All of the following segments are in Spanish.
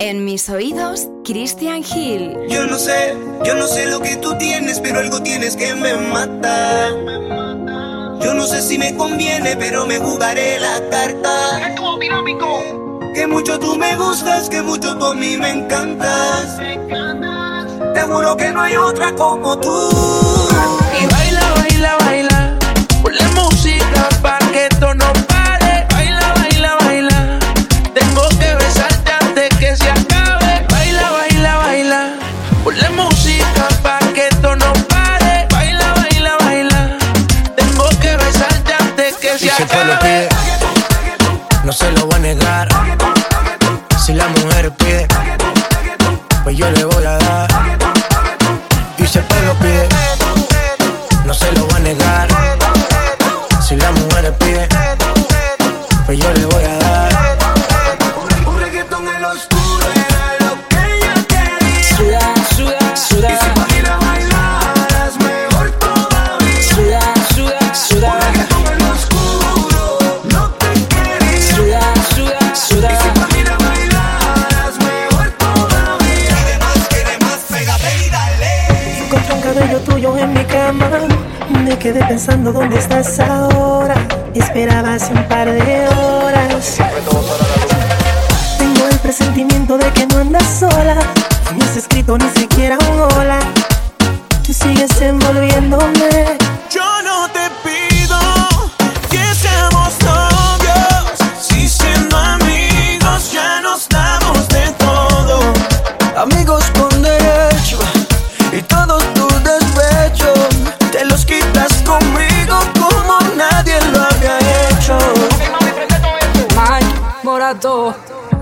En mis oídos, Christian Hill. Yo no sé, yo no sé lo que tú tienes, pero algo tienes que me mata. Yo no sé si me conviene, pero me jugaré la carta. Que mucho tú me gustas, que mucho tú a mí me encantas. Te juro que no hay otra como tú. Acabe. pide, no se lo voy a negar. Si la mujer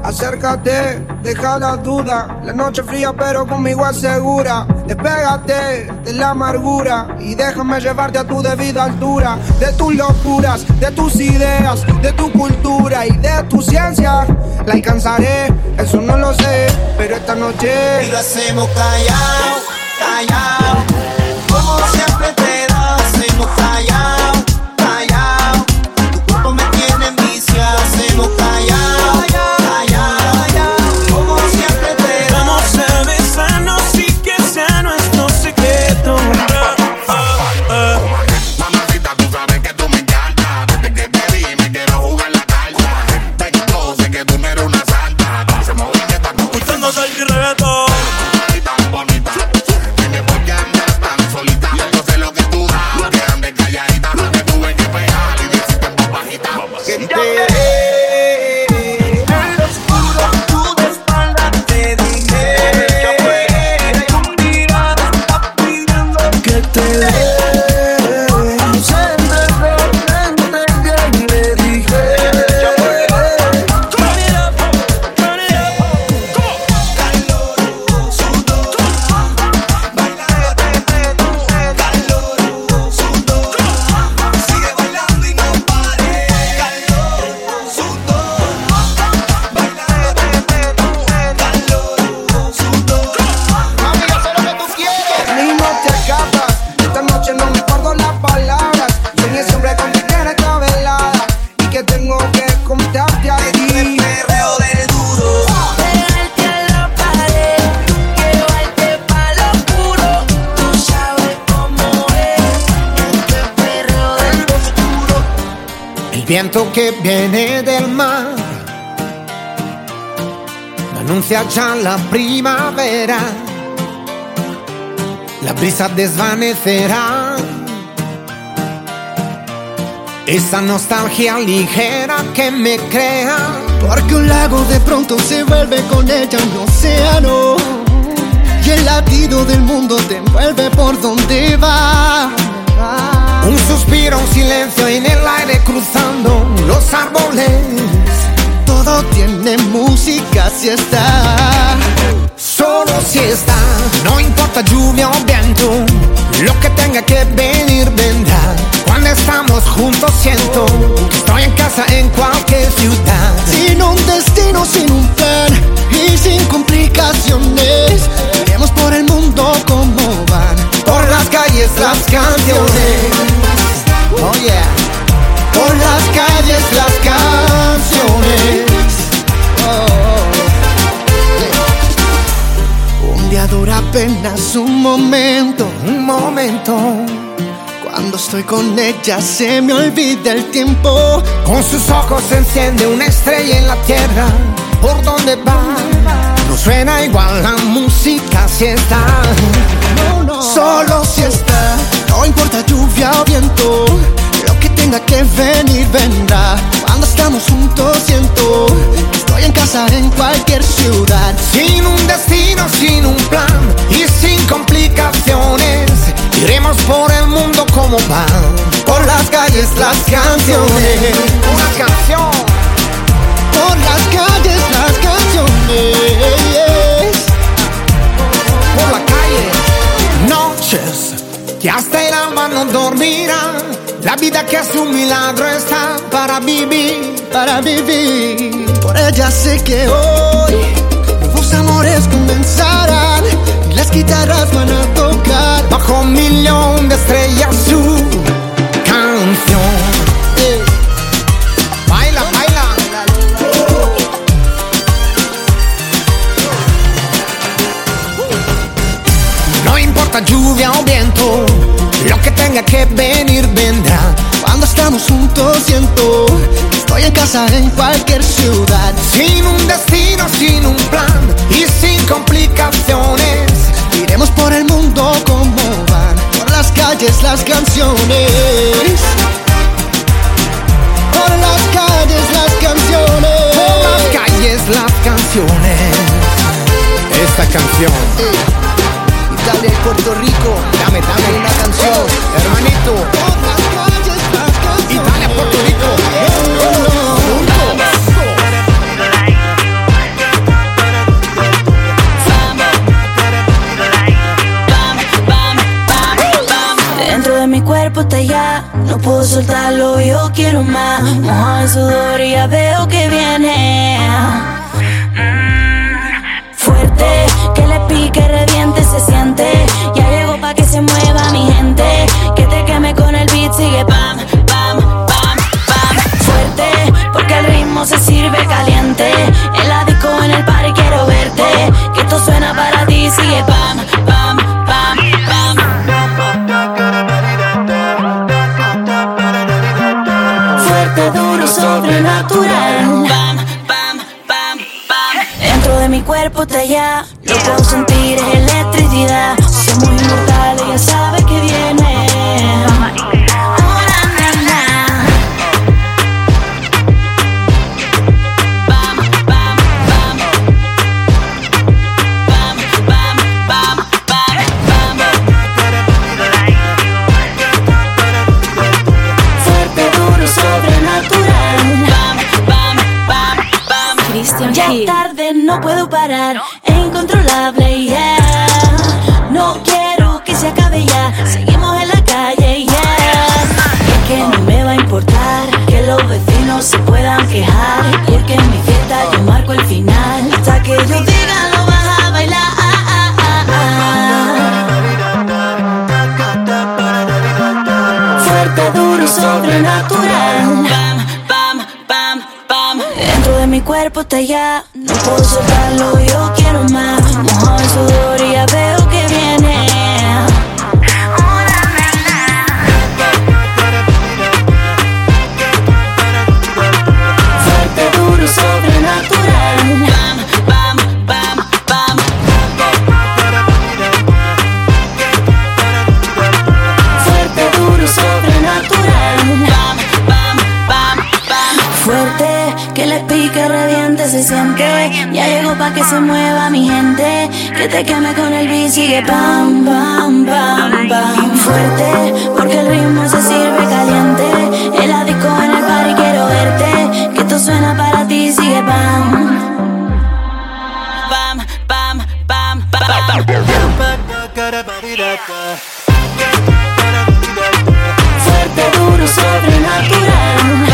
Acércate, deja la duda. La noche fría, pero conmigo asegura. Despégate de la amargura y déjame llevarte a tu debida altura. De tus locuras, de tus ideas, de tu cultura y de tu ciencia. La alcanzaré, eso no lo sé, pero esta Y noche. lo hacemos callao, callao. Como siempre te lo hacemos callao, viento que viene del mar anuncia ya la primavera. La brisa desvanecerá esa nostalgia ligera que me crea. Porque un lago de pronto se vuelve con ella un océano. Y el latido del mundo te envuelve por donde va. Un suspiro, un silencio en el aire cruzando los árboles. Todo tiene música si está. Solo si está, no importa lluvia o viento, lo que tenga que venir vendrá. Cuando estamos juntos siento que estoy en casa en cualquier ciudad. Sin un destino, sin un plan y sin complicaciones. Iremos por el mundo como van. Las calles las canciones. Oh yeah. Por las calles las canciones. Oh, oh. apenas un momento, un momento. Cuando estoy con ella se me olvida el tiempo. Con sus ojos se enciende una estrella en la tierra. ¿Por dónde va? No suena igual la música si está. Solo si está. No importa lluvia o viento. Lo que tenga que venir vendrá. Cuando estamos juntos siento que estoy en casa en cualquier ciudad. Sin un destino, sin un plan y sin complicaciones. Iremos por el mundo como van. Por las calles las canciones. Una canción. Por las calles las canciones. Que hasta el alma no dormirá. La vida que es un milagro está para vivir. para vivir. Por ella sé que hoy nuevos amores comenzarán y las guitarras van a tocar. Bajo un millón de estrellas su que venir vendrá. Cuando estamos juntos siento que estoy en casa en cualquier ciudad. Sin un destino, sin un plan y sin complicaciones. Iremos por el mundo como van, por las calles las canciones. Por las calles las canciones. Por las calles las canciones. Esta canción, Italia Puerto Rico, dame, dame una canción. hermanito. Las canciones. Italia, Puerto Rico. De mi cuerpo está ya, no puedo soltarlo, yo quiero más. Mojado en sudor y ya veo que viene. Mm, Fuerte, que le pique, reviente, se siente. Se sirve caliente. En la disco, en el party quiero verte. Que esto suena para ti, sigue pam, pam, pam, pam. fuerte, duro, sobrenatural. Pam, pam, pam, pam. Dentro de mi cuerpo está ya, lo puedo sentir, es electricidad. Somos inmortales, ya sabes parar. Es incontrolable, yeah. No quiero que se acabe ya. Seguimos en la calle, yeah. Es que no me va a importar que los vecinos se puedan quejar. Porque en mi fiesta yo marco el final. Hasta que yo diga no vas a bailar. Fuerte, duro, sobrenatural. Cuerpo está ya, no puedo soltarlo, yo quiero más. Mojado en sudor y ya veo que viene. Ya llegó pa' que se mueva mi gente. Que te queme con el beat, sigue pam, pam, pam, pam. Fuerte, porque el ritmo se sirve caliente. En la disco, en el party, quiero verte. Que esto suena para ti, sigue pam. Pam, pam, pam, pam. Fuerte, duro, sobrenatural.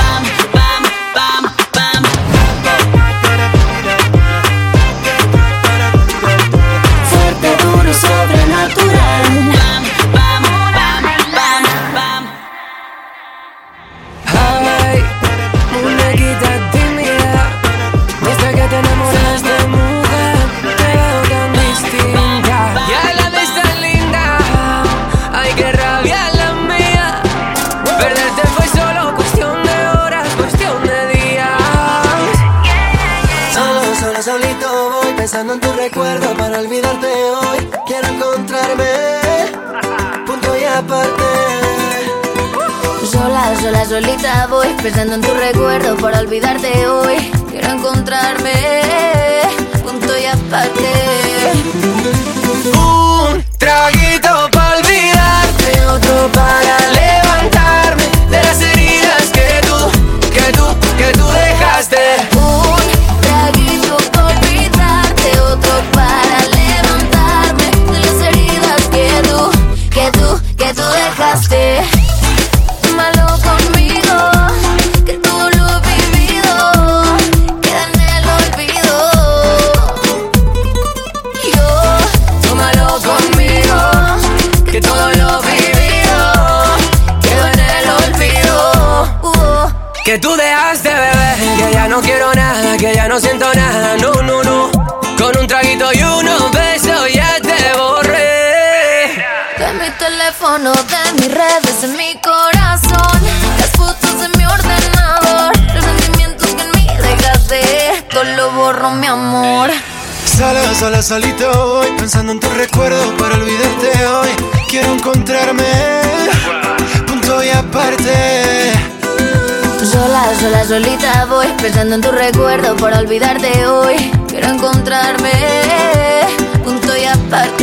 Sola, solita voy, pensando en tu recuerdo para olvidarte hoy. Quiero encontrarme, punto y aparte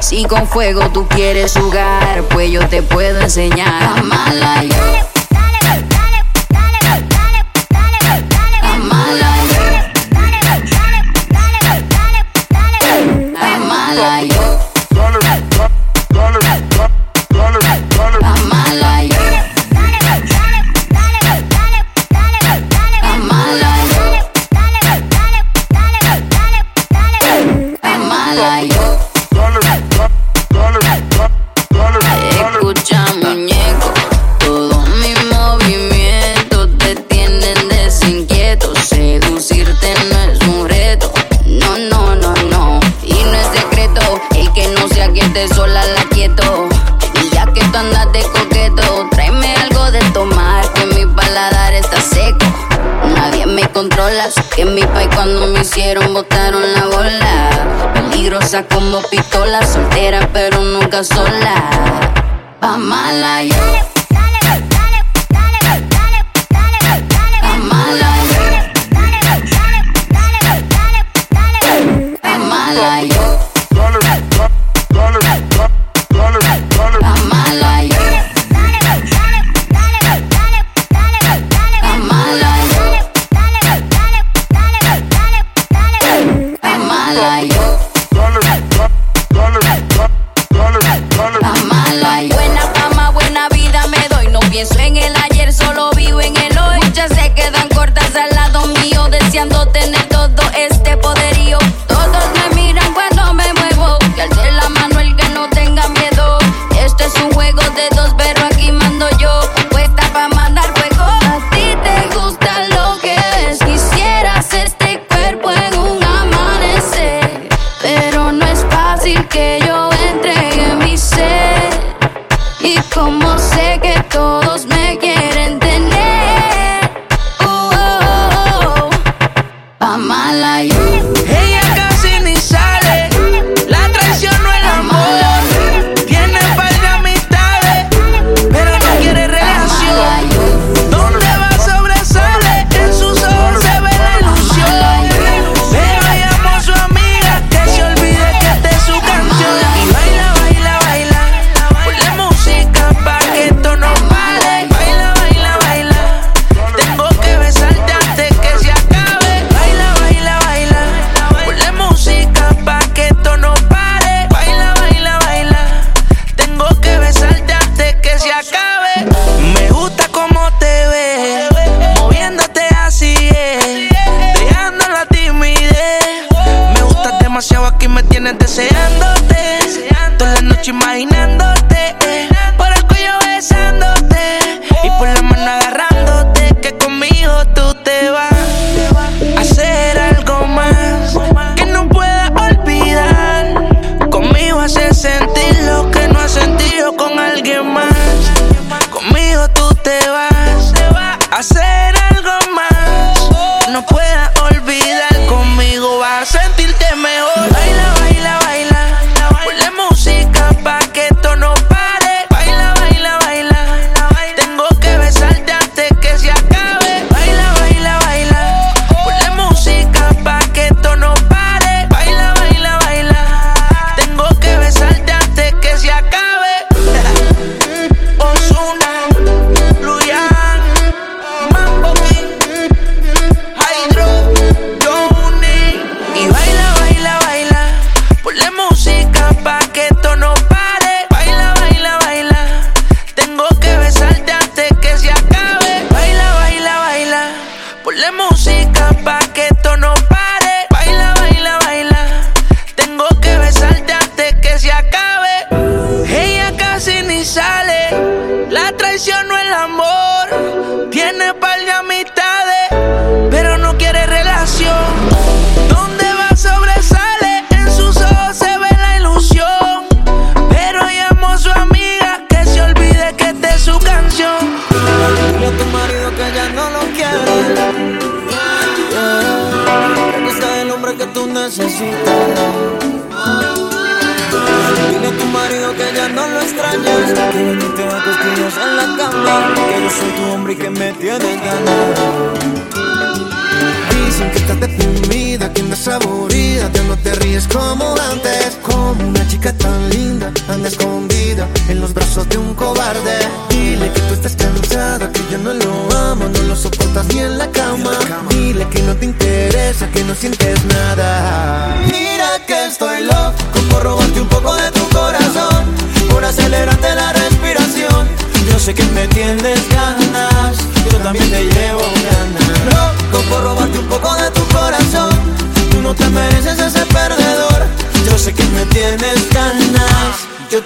Si con fuego tú quieres jugar, pues yo te puedo enseñar. Sola.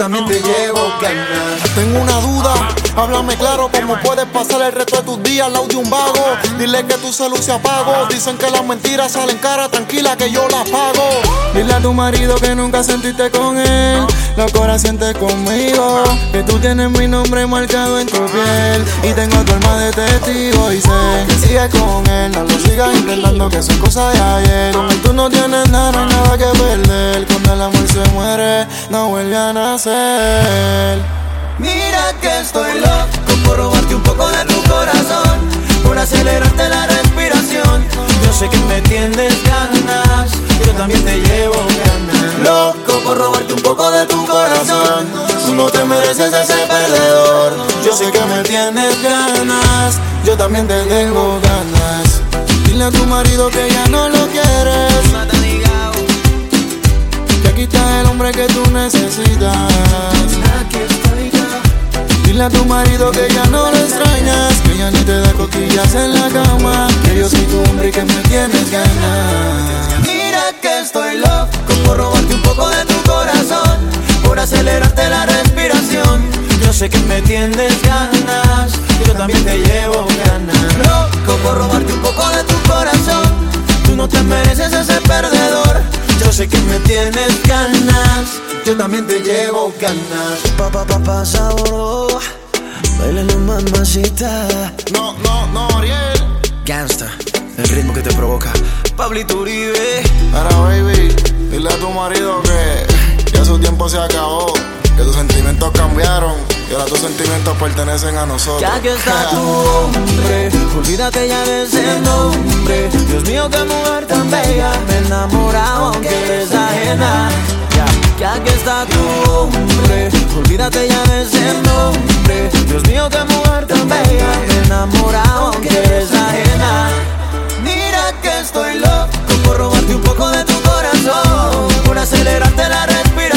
Que me Háblame claro cómo puedes pasar el resto de tus días al lado de un vago. Dile que tu salud se apagó. Dicen que las mentiras salen cara, tranquila que yo las pago. Dile a tu marido que nunca sentiste con él. Lo que ahora sientes conmigo. Que tú tienes mi nombre marcado en tu piel. Y tengo tu alma de testigo. Y sé que sigues con él. No lo sigas intentando que son cosas de ayer. Él tú no tienes nada, nada que perder. Cuando el amor se muere, no vuelve a nacer. Que estoy loco por robarte un poco de tu corazón, por acelerarte la respiración. Yo sé que me tienes ganas, yo también te llevo ganas. Loco por robarte un poco de tu corazón, tú no te mereces ese perdedor. Yo sé que me tienes ganas, yo también te tengo ganas. Dile a tu marido que ya no lo quieres. Que aquí está el hombre que tú necesitas. Dile a tu marido que ya no lo extrañas, que ya ni te da cosquillas en la cama, que yo soy tu hombre que me tienes ganas. Mira que estoy loco por robarte un poco de tu corazón, por acelerarte la respiración. Yo sé que me tienes ganas, yo también te llevo ganas. Loco por robarte un poco de tu corazón, tú no te mereces ese perdedor. Yo sé que me tienes ganas, yo también te llevo ganas. Pa, pa, pa, gordo. Bailalo, mamacita. No, no, no, Ariel. Gangsta, el ritmo que te provoca. Pablito Uribe. Ahora, baby, dile a tu marido que ya su tiempo se acabó. Que tus sentimientos cambiaron y ahora tus sentimientos pertenecen a nosotros. Ya que está tu hombre, olvídate ya de ese nombre. Dios mío, qué mujer tan bella, me he enamorado aunque eres ajena. Ya, que está tu hombre, olvídate ya de ese nombre. Dios mío, qué mujer tan bella, me enamorado aunque eres ajena. Mira que estoy loco por robarte un poco de tu corazón, por acelerarte la respiración.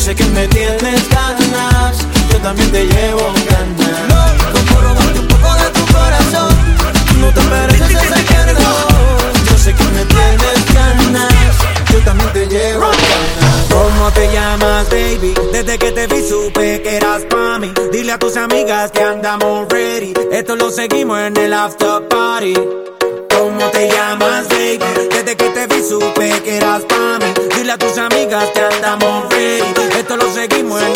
Yo sé que me tienes ganas, yo también te llevo ganas. Loco por robarte un poco de tu corazón, no te mereces ese. Yo sé que me tienes ganas, yo también te llevo ganas. ¿Cómo te llamas, baby? Desde que te vi supe que eras pa' mí. Dile a tus amigas que andamos ready. Esto lo seguimos en el after party. ¿Cómo te llamas, baby? Desde que te vi supe que eras pa' mí. Dile a tus amigas que andamos ready. Esto lo seguimos en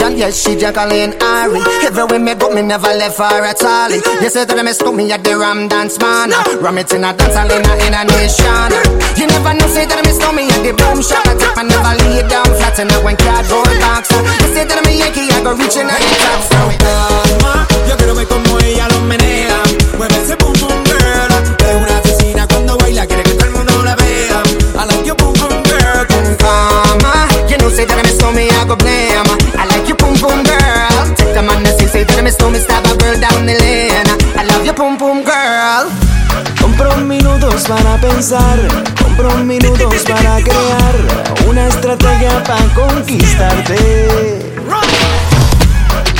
John, yes, she Jacqueline Ari. Everywhere me go, me never left her at all. You said that I stop me at the Ram Dance Man. Ram it in a dance I in a, in a nation. You never know, say that I stop me at the Boom Shop. I tip I never lay down flat and I went cardboard box. You said that I'm a Yankee, I go reaching out the top. So it alma, yo quiero ver como ella lo menea. Mueve ese boom boom girl. Es una asesina cuando baila, quiere que todo el mundo la vea. I like your boom boom girl. Con calma, you know, say that I'm a me, I go blame. boom girl. Take the man that say say to me slow me stab a girl down the lane. I love your boom boom girl. Compro minutos para pensar, compro minutos para crear una estrategia para conquistarte.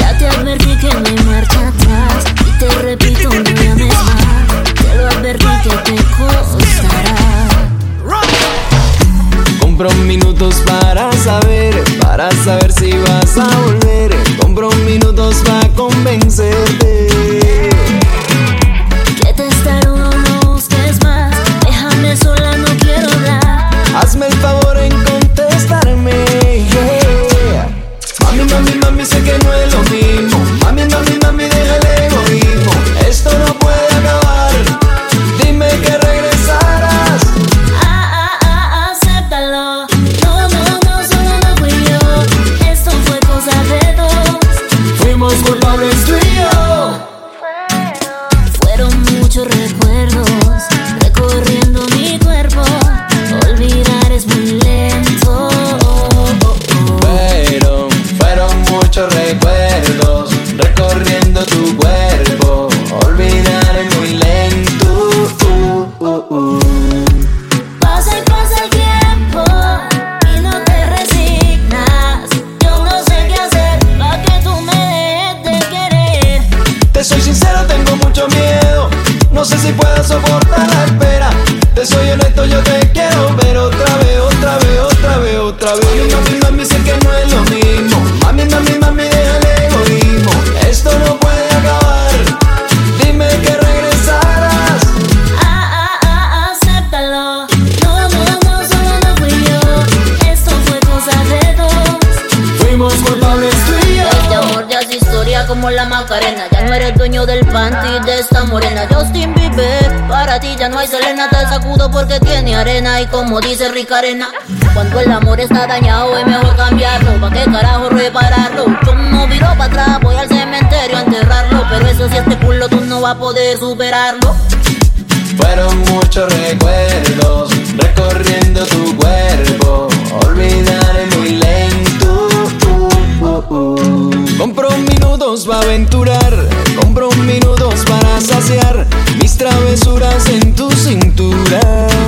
Ya te advertí que me marcha atrás y te repito una vez más, te lo advertí que te costará. Compro minutos para saber, para saber si vas a volver. Compro minutos para convencerte. soporta la espera. Te soy honesto, yo te ya no hay Selena, te sacudo porque tiene arena y como dice Rica Arena, cuando el amor está dañado es mejor cambiarlo, ¿pa' qué carajo repararlo? Yo no viro para atrás, voy al cementerio a enterrarlo, pero eso si este culo tú no vas a poder superarlo. Fueron muchos recuerdos recorriendo tu cuerpo, olvidar es muy lento. Uh, uh, uh. uh. Compro minutos para aventurar compro minutos para saciar mis travesuras en tu cintura.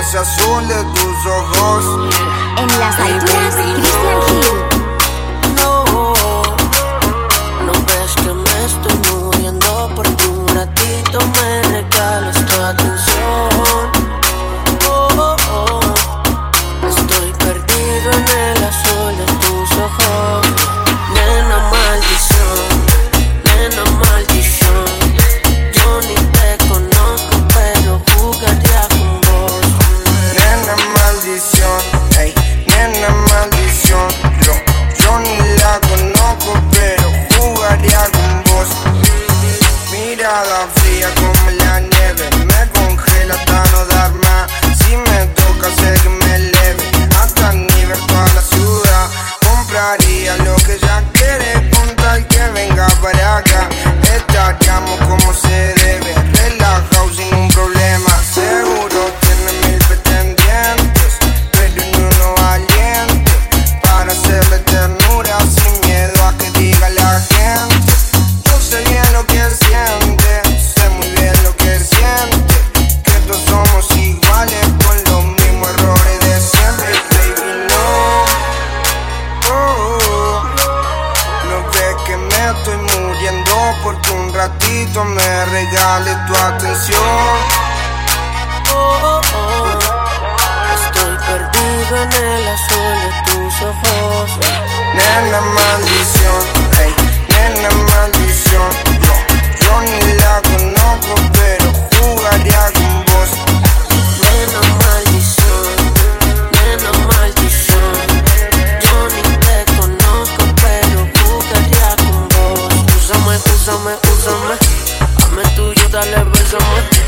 ese azul de tus ojos. En las alturas, Cristian Hill. darle beso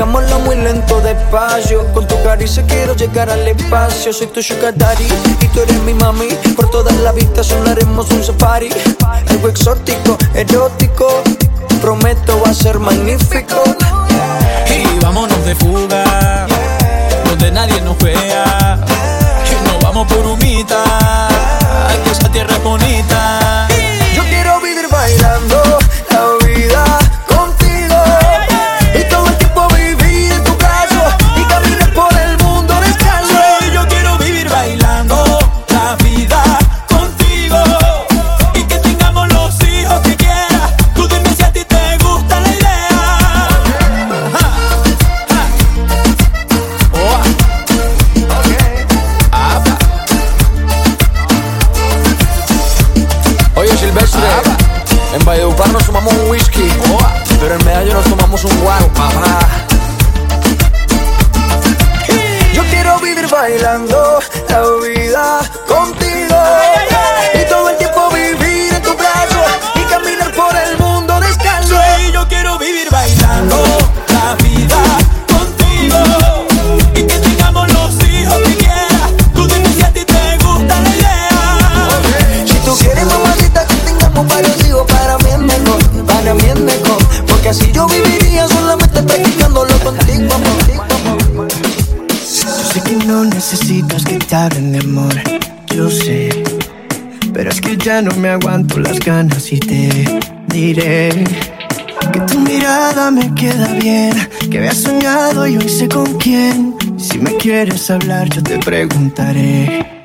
Hagámoslo muy lento, despacio. Con tu caricia quiero llegar al espacio. Soy tu sugar y tú eres mi mami. Por toda la vistas sonaremos un safari. Algo exótico, erótico. Prometo va a ser magnífico. Y vámonos de fuga Donde nadie nos vea. Y nos vamos por humita Aquí esa tierra es bonita. Yo quiero vivir bailando aguanto las ganas y te diré que tu mirada me queda bien, que había soñado y hoy sé con quién. Si me quieres hablar, yo te preguntaré.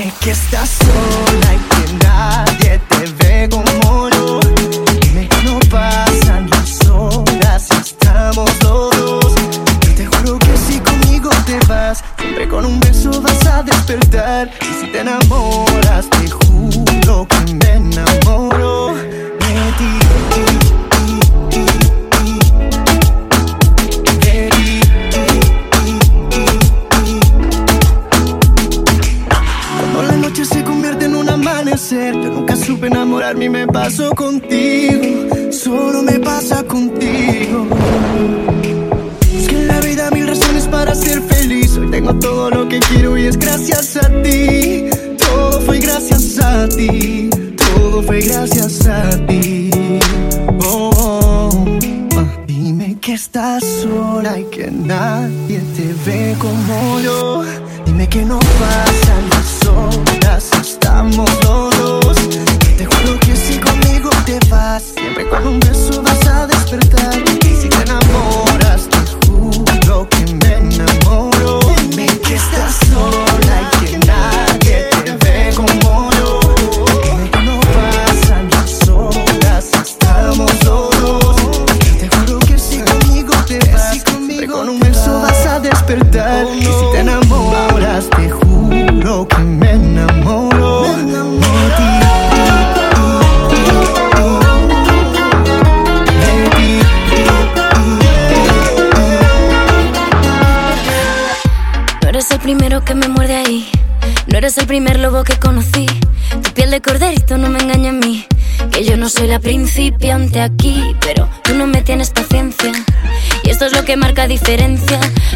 Dime que estás sola y que nadie te ve como yo. Dime que no pasan las horas y estamos los dos. Yo te juro que si conmigo te vas, siempre con un beso vas a despertar. Y si te enamoras.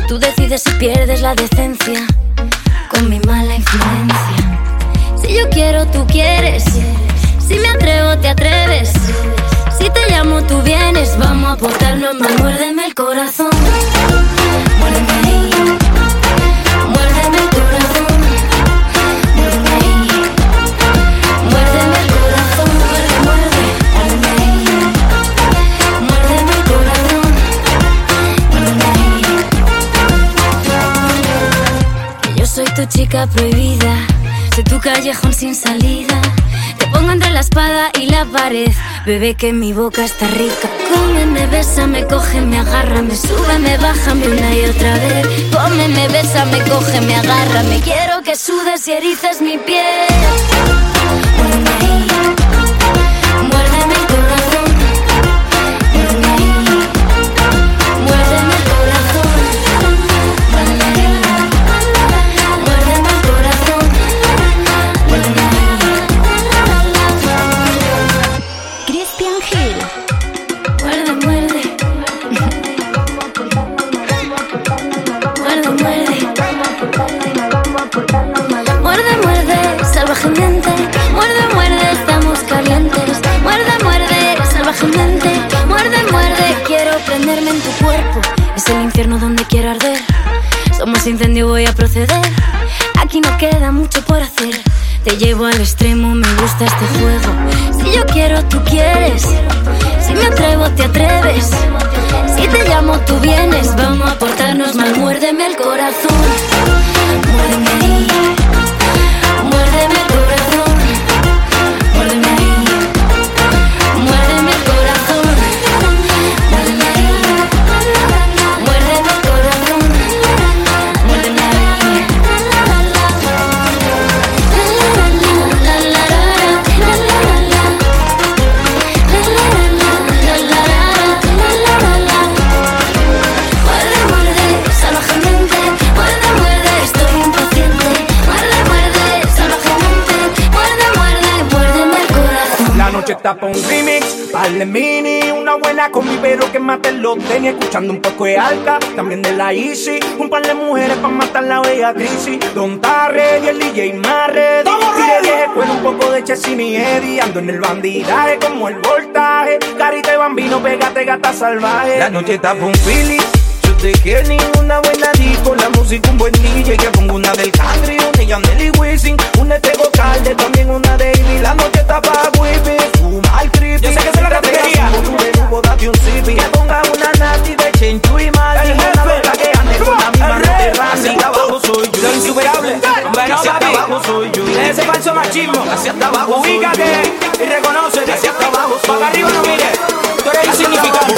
Tú decides si pierdes la decencia con mi mala influencia. Si yo quiero, tú quieres. Si me atrevo, te atreves. Si te llamo, tú vienes. Vamos a aportarnos más. Muérdeme el corazón. Muérdeme chica prohibida. Soy tu callejón sin salida. Te pongo entre la espada y la pared. Bebé, que mi boca está rica. Cómeme, bésame, cógeme, agárrame. Súbeme, bájame una y otra vez. Cómeme, bésame, cógeme, agárrame. Quiero que sudes y erices mi piel. Infierno donde quiero arder. Somos incendio, voy a proceder. Aquí no queda mucho por hacer. Te llevo al extremo, me gusta este juego. Si yo quiero, tú quieres. Si me atrevo, te atreves. Si te llamo, tú vienes. Vamos a portarnos mal. Muérdeme el corazón. Muérdeme. De mini, una buena combi, pero que mate los tenis, escuchando un poco de alta, también de la Easy, un par de mujeres pa' matar la bella crisis, Don Tarre y el DJ más ready, tire 10 con un poco de Chessy y Eddie, ando en el bandidaje como el voltaje, carita de bambino, pégate gata salvaje, la noche está pa' un Philly, yo te quiero ni una buena disco, la música un buen DJ, que pongo una del country, una de Yandel y Wisin, una de Tego Calde, también una de Ivy, la noche está pa' whippy, fuma Yo sé que es la categoría. date un zippy, que ponga una nati de Chenchu y Maldi, El jefe. loca que ande con la misma El rey. Mediterránea, hacia abajo soy yo, Lo insuperable. Bueno, papi. abajo soy yo, ese falso machismo. hacia abajo Ubícate y reconócete. Hacia abajo Para arriba no mires. Tú eres insignificante.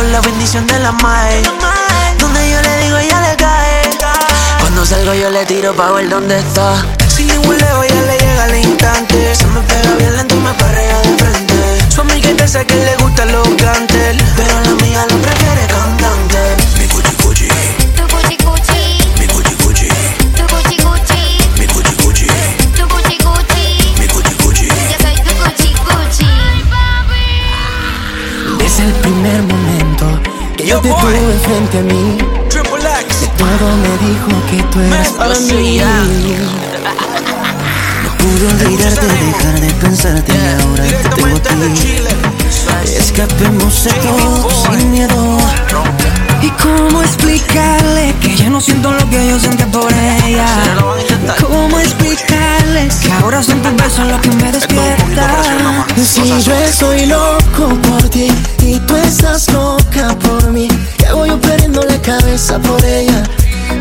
Con la bendición de la mae. Donde yo le digo, ella le cae. Cuando salgo yo le tiro pa' ver dónde está Si le hueleo ya le llega al instante Se me pega bien lento y me perrea de frente Su amiga dice que le gustan los cantes que yo te tuve frente a mí, de todo me dijo que tú eras para mí. No pude olvidarte, dejar de pensarte y ahora te tengo a ti. Escapemos de todo sin miedo. ¿Y cómo explicarle que ya no siento lo que yo sentía por ella? ¿Cómo explicarle que ahora son tus besos lo que me despierta? Si yo estoy loco por ti y tú estás loca por mí, cabeza por ella?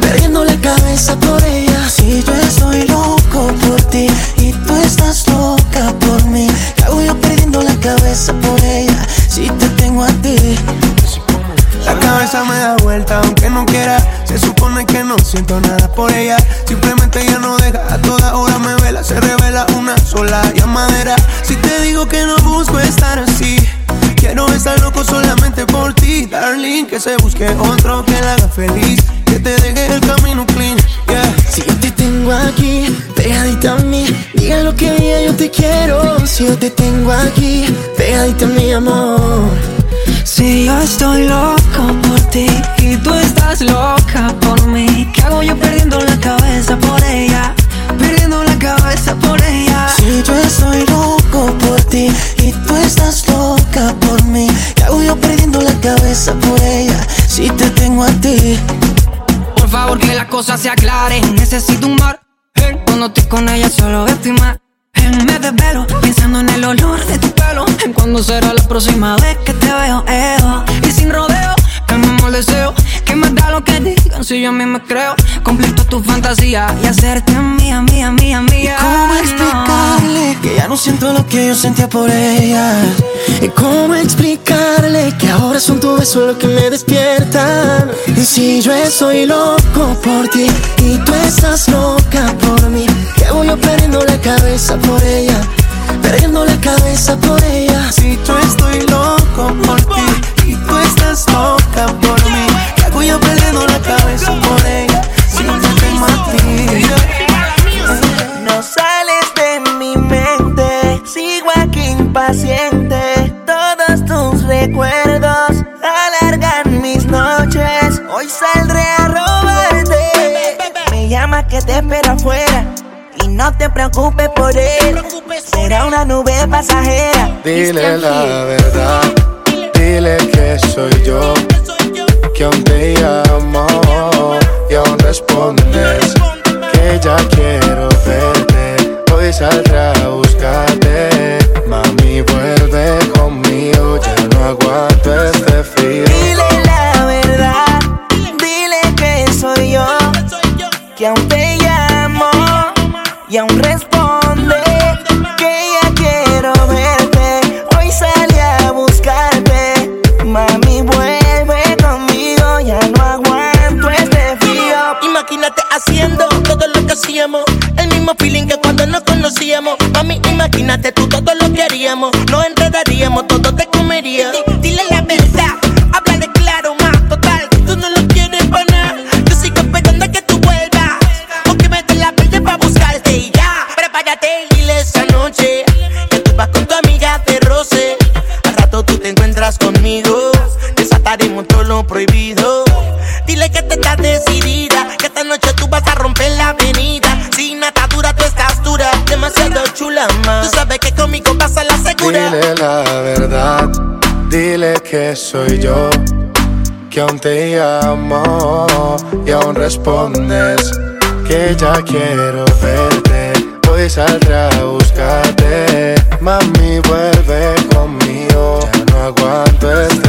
Perdiendo la cabeza por ella. Si yo estoy loco por ti y tú estás loca por mí, ¿qué hago yo perdiendo la cabeza por ella? Si te tengo a ti. La cabeza me da vuelta aunque no quiera Se supone que no siento nada por ella Simplemente ella no deja, a toda hora me vela Se revela una sola llamadera Si te digo que no busco estar así Quiero estar loco solamente por ti Darling, que se busque otro que la haga feliz Que te deje el camino clean, yeah Si yo te tengo aquí, pegadita a mí, diga lo que diga, yo te quiero. Si yo te tengo aquí, pegadita a mi amor. Si yo estoy loco por ti y tú estás loca por mí, ¿qué hago yo perdiendo la cabeza por ella? Perdiendo la cabeza por ella. Si yo estoy loco por ti estás loca por mí, ¿qué hago yo perdiendo la cabeza por ella? Si te tengo a ti. Por favor que las cosas se aclaren. Necesito un mar. Cuando estoy con ella solo estoy eh, Me desvelo pensando en el olor de tu pelo. En cuándo será la próxima vez que te veo. Y sin rodeo, calmemos el deseo Que me da lo que digan si yo a mí me creo Completo tu fantasía y hacerte mía, mía, mía, mía ¿Cómo explicarle que ya no siento lo que yo sentía por ella? ¿Y cómo explicarle que ahora son tus besos lo que me despiertan? Y si yo estoy loco por ti y tú estás loca por mí, ¿qué voy yo perdiendo la cabeza por ella? Perdiendo la cabeza por ella. Si yo estoy loco por ti y tú estás loca por mí, ¿qué yo perdiendo la cabeza por ella? Si no te ti. No sales de mi mente, sigo aquí impaciente. Todos tus recuerdos alargan mis noches. Hoy saldré a robarte. Me llama que te espera afuera y no te preocupes por él. Será una nube pasajera. Dile la verdad, dile que soy yo, que aún te llamo te llamo y aún respondes que ya quiero verte. Hoy saldré a buscarte, mami vuelve conmigo, ya no aguanto este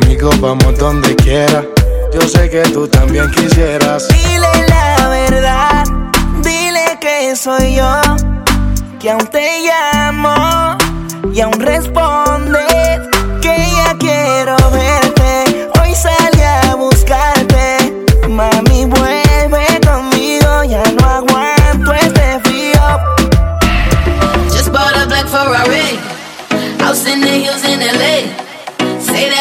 Conmigo vamos donde quiera. Yo sé que tú también quisieras. Dile la verdad, dile que soy yo, que aún te llamo y aún respondes que ya quiero verte. Hoy salí a buscarte, mami vuelve conmigo, ya no aguanto este frío. Just bought a black Ferrari. House in the hills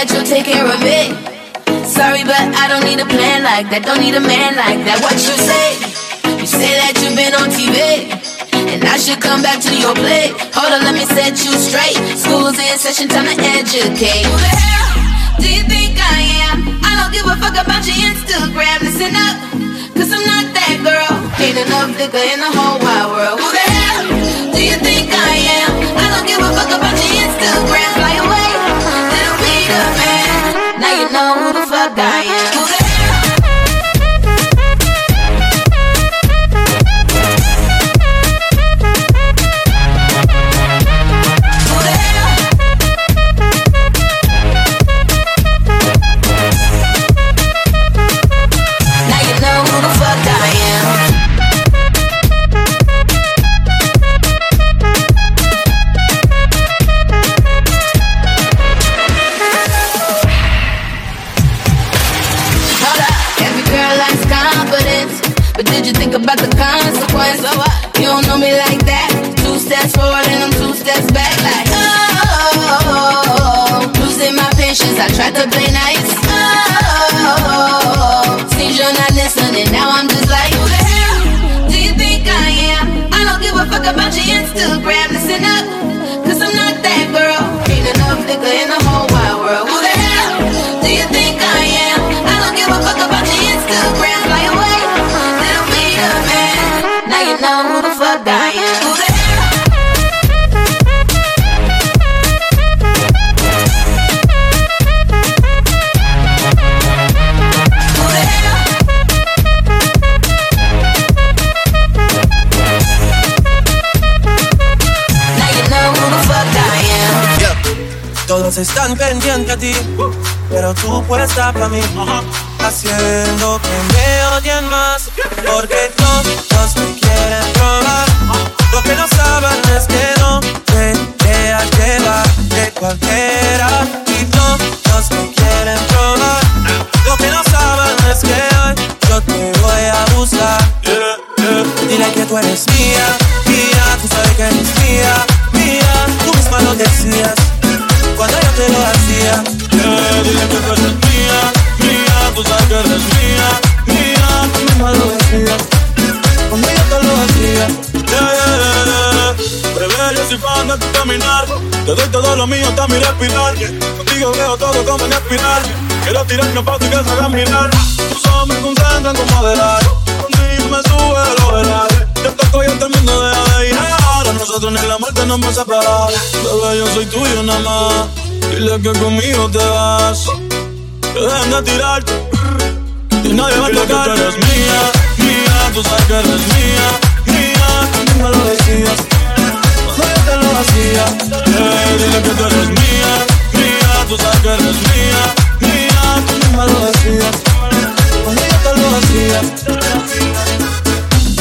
that you'll take care of it. Sorry, but I don't need a plan like that. Don't need a man like that. What you say? You say that you've been on TV. And I should come back to your plate. Hold on, let me set you straight. School's in session, time to educate. Who the hell do you think I am? I don't give a fuck about your Instagram. Listen up, cause I'm not that girl. Ain't enough liquor in the whole wide world. Who the hell do you think I am? I don't give a fuck about your Instagram. Fly the did you think about the consequence? You don't know me like that. Two steps forward and I'm two steps back. Like, oh, losing my patience. I tried to play nice. Oh, seems you're not listening. Now I'm just like, who the hell do you think I am? I don't give a fuck about your Instagram. Listen up, están pendientes a ti. pero tú puesta para mí. Haciendo que me odien más, porque todos me quieren probar. Lo que no saben es que no te dejas llevar de cualquiera. Y todos me quieren probar. Lo que no saben es que hoy yo te voy a buscar. Dile que tú eres mía, mía, tú sabes que eres mía, mía, tú misma lo decías te lo hacía. dile que tú eres mía, mía, tú sabes que eres mía, mía, tú misma lo decías yo te lo hacía. Bebé, yo soy fan de tu caminar. Te doy todo lo mío hasta mi respirar. Contigo veo todo como en espiral. Quiero tirarme a y que se hagan mirar. Tus ojos me concentran como adelar. Contigo me sube lo velar. Yo toco y el de ir. Nosotros ni la muerte nos va a separar. Bebé, yo soy tuyo nada más. Dile que conmigo te vas. Que dejen de tirarte. Y nadie va a tocar. Tú eres mía, mía. Tú sabes que eres mía, mía. Tú me lo decías. Yo te lo hacía. Dile que tú eres mía, mía. Tú sabes que eres mía, mía. Tú misma lo decías. Yo te lo hacía.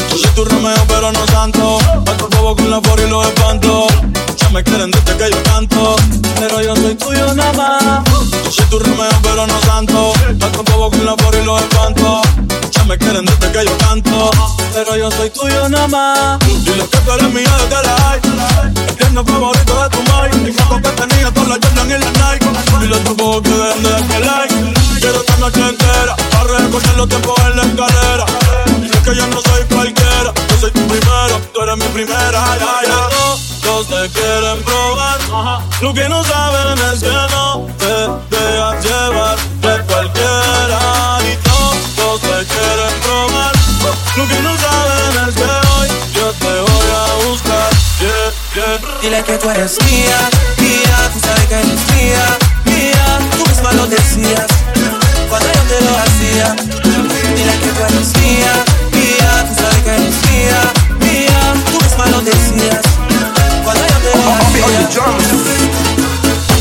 Yo soy tu Romeo, pero no tanto. Bajo fuego con la por y los espanto. Ya me quieren desde que yo canto. Pero yo soy tuyo nada más. Yo soy tu Romeo, pero no tanto. Bajo fuego con la por y los espanto. Ya me quieren desde que yo canto. Pero yo soy tuyo nada más. Dile que tú eres mía desde la high. El tierno favorito de tu mind. Y foto que tenía con la Jordan y la Nike. Dile a tu bobo que dejen de like. Quiero esta noche entera. Para recorrer los tiempos en la escalera. Dile que yo no soy cualquiera. Yo soy tu primero. Tú eres mi primera. Ay, ay. Todos te quieren probar. Lo que no saben es que no te dejas llevar de cualquiera. Y todos te quieren probar. Lo que no saben es que hoy yo te voy a buscar. Yeah, yeah. Dile que tú eres mía, mía, tú sabes que eres mía, mía, tú misma lo decías cuando yo te lo hacía. Dile que tú eres mía, mía, tú sabes que eres mía,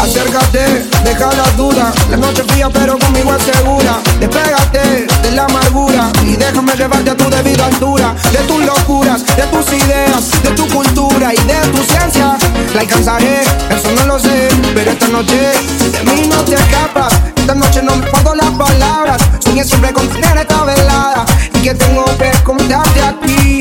Acércate, deja la duda. La noche fría, pero conmigo es segura. Despégate de la amargura y déjame llevarte a tu debida altura. De tus locuras, de tus ideas, de tu cultura y de tu ciencia. La alcanzaré, eso no lo sé. Pero esta noche de mí no te escapas. Esta noche no me puedo las palabras. Soñé siempre con tener esta velada. Y que tengo que contarte a ti.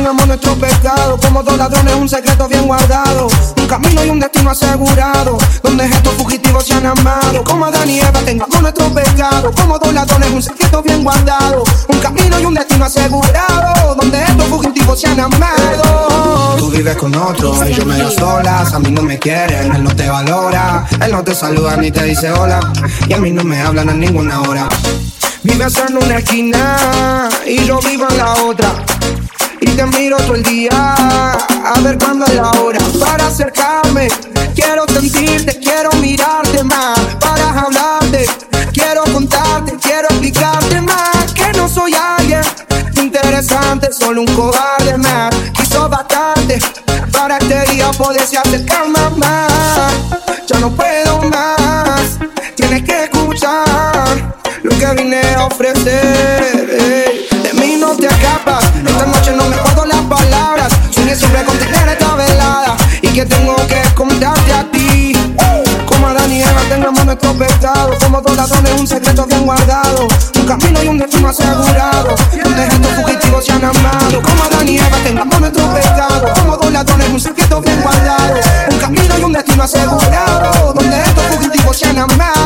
Tengamos nuestro pecado. Como dos ladrones, un secreto bien guardado. Un camino y un destino asegurado. Donde estos fugitivos se han amado. Como Adán y Eva tengamos nuestro pecado. Como dos ladrones, un secreto bien guardado. Un camino y un destino asegurado. Donde estos fugitivos se han amado. Tú vives con otro y yo medio solas. A mí no me quieren, él no te valora. Él no te saluda ni te dice hola. Y a mí no me hablan a ninguna hora. Vives en una esquina y yo vivo en la otra. Y te miro todo el día a ver cuándo es la hora para acercarme. Quiero sentirte, quiero mirarte más para hablarte. Quiero contarte, quiero explicarte más que no soy alguien interesante, solo un cobarde más. Hizo bastante para este día poderse acercarme más. Ya no puedo más, tienes que escuchar lo que vine a ofrecer. Soñé siempre con tener esta velada y que tengo que contarte a ti. Como Adán y Eva tengamos nuestro pecado, como dos ladrones un secreto bien guardado, un camino y un destino asegurado, donde estos fugitivos se han amado. Como Adán y Eva tengamos nuestro pecado, como dos ladrones un secreto bien guardado, un camino y un destino asegurado, donde estos fugitivos se han amado.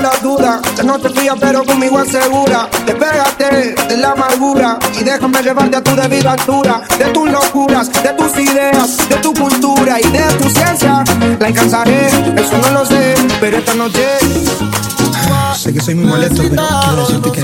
La duda. La noche fría, pero conmigo es segura. Despégate de la amargura y déjame llevarte a tu debida altura. De tus locuras, de tus ideas, de tu cultura y de tu ciencia. La alcanzaré, eso no lo sé, pero esta noche. Sé que soy muy molesto, pero quiero decirte que.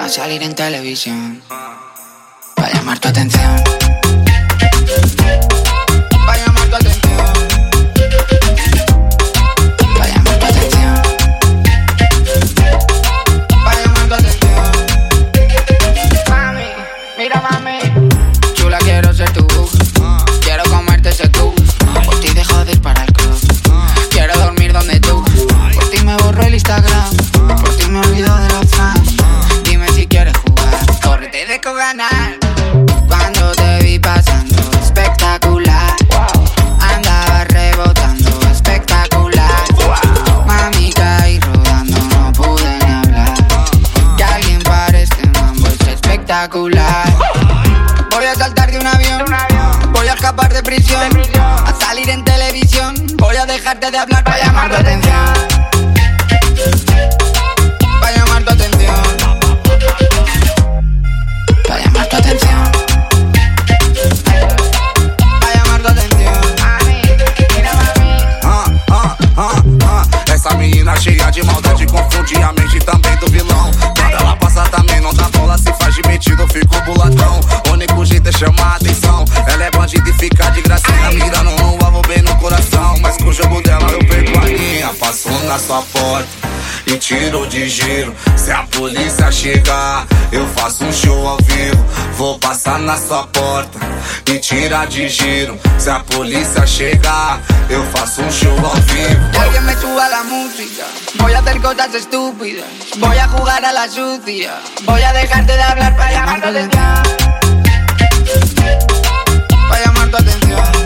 A salir en televisión. Voy a escapar de prisión. A salir en televisión. Voy a dejarte de hablar para llamar tu atención. Na sua porta e tirou de giro. Se a polícia chegar, eu faço um show ao vivo. Vou passar na sua porta e tirar de giro. Se a polícia chegar, eu faço um show ao vivo. Alguien suba la música. Voy a hacer cosas estúpidas. Voy a jugar a la sucia. Voy a dejarte de hablar para llamar tu atención. Para llamar tu atención.